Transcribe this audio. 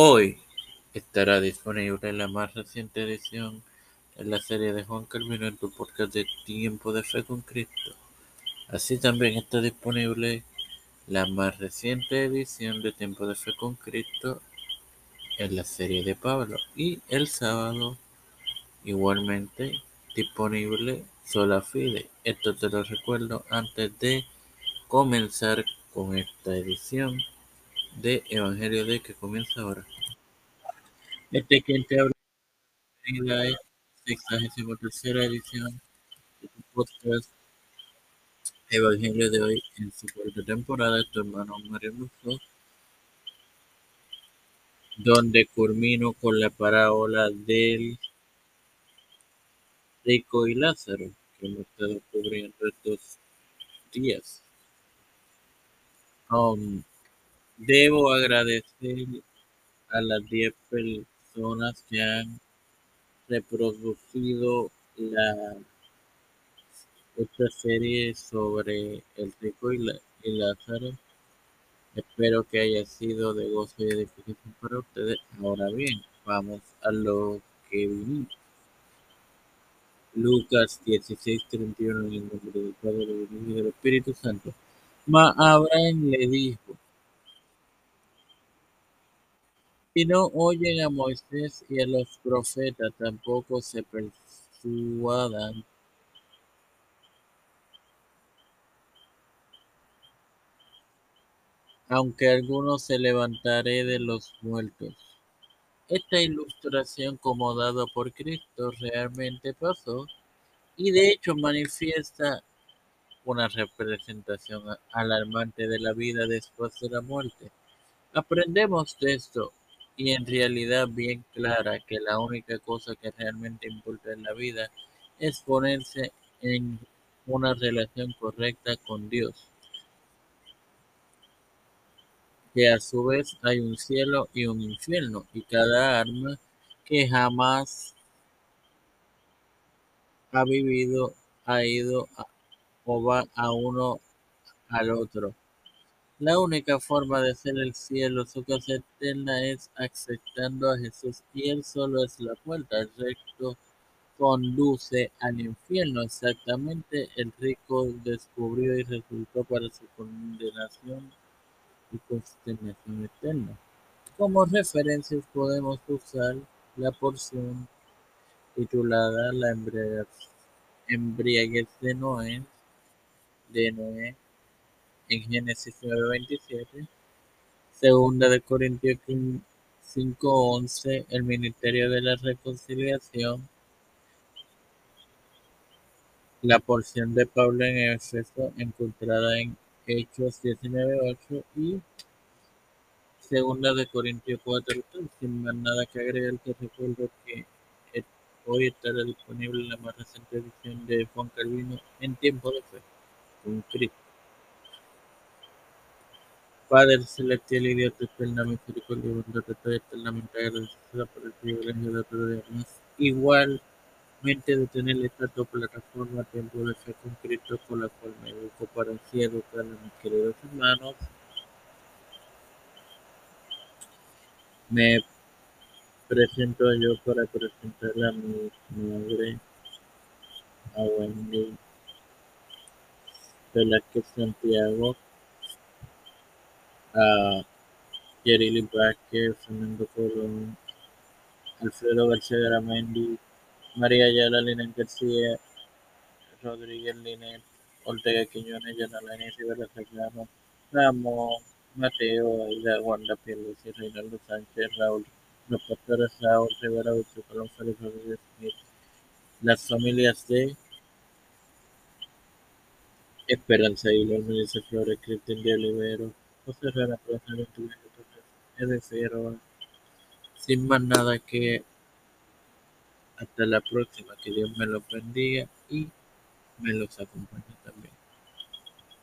Hoy estará disponible la más reciente edición de la serie de Juan Calvino en tu podcast de Tiempo de Fe con Cristo. Así también está disponible la más reciente edición de Tiempo de Fe con Cristo en la serie de Pablo. Y el sábado igualmente disponible Sola Fide. Esto te lo recuerdo antes de comenzar con esta edición de Evangelio de que comienza ahora. Este quien te habla es sexagésima tercera edición de tu podcast Evangelio de hoy en su cuarta temporada, tu hermano Mario Luso, donde culmino con la parábola del rico y Lázaro, que hemos estado cubriendo estos días. Um, debo agradecer a las 10 personas que han reproducido la otra serie sobre el rico y, Lázaro. Espero que haya sido de gozo y edificación para ustedes. Ahora bien, vamos a lo que vinimos. Lucas 16, 31, en el nombre del Padre, del Hijo y del Espíritu Santo. Ma Abraham le dijo, si no oyen a Moisés y a los profetas, tampoco se persuadan. Aunque algunos se levantaré de los muertos. Esta ilustración como dada por Cristo realmente pasó y de hecho manifiesta una representación alarmante de la vida después de la muerte. Aprendemos de esto y en realidad bien clara que la única cosa que realmente importa en la vida es ponerse en una relación correcta con Dios. que a su vez hay un cielo y un infierno, y cada alma que jamás ha vivido ha ido o va a uno al otro. La única forma de ser el cielo, su casa eterna, es aceptando a Jesús y Él solo es la puerta. El recto conduce al infierno. Exactamente, el rico descubrió y resultó para su condenación y consternación eterna. Como referencias podemos usar la porción titulada La embriaguez de Noé, de Noé en Génesis 9:27, segunda de Corintios 5:11, el ministerio de la reconciliación, la porción de Pablo en Éfeso encontrada en Hechos 19.8 y Segunda de Corintios 4. Sin más nada que agregar, te recuerdo que hoy estará disponible la más reciente edición de Juan Calvino en tiempo de fe, con Cristo. Padre celestial y Dios eterna misericordia y bondad, eternamente agradecida por el privilegio de otro día más. Igual de tener esta plataforma Fe con Cristo con la cual me educo para así educar a mis queridos hermanos. Me presento yo para presentar a mi madre, a Wendy Velázquez Santiago, a Yerili Vázquez, Fernando Colón, Alfredo García Garamendi, María Ayala, Linet García, Rodríguez Linet, Ortega Quiñones, Yanalani Rivera Serrano, Ramón, Mateo, Aida, Wanda y Reinaldo Sánchez, Raúl, los pastores Raúl Rivera, Ucho Colón, Félix Rodríguez Smith, las familias de Esperanza los Melissa Flores, Cristian de Olivero, José Herrera, Plaza 21, Edith sin más nada que hasta la próxima. Que Dios me los bendiga y me los acompañe.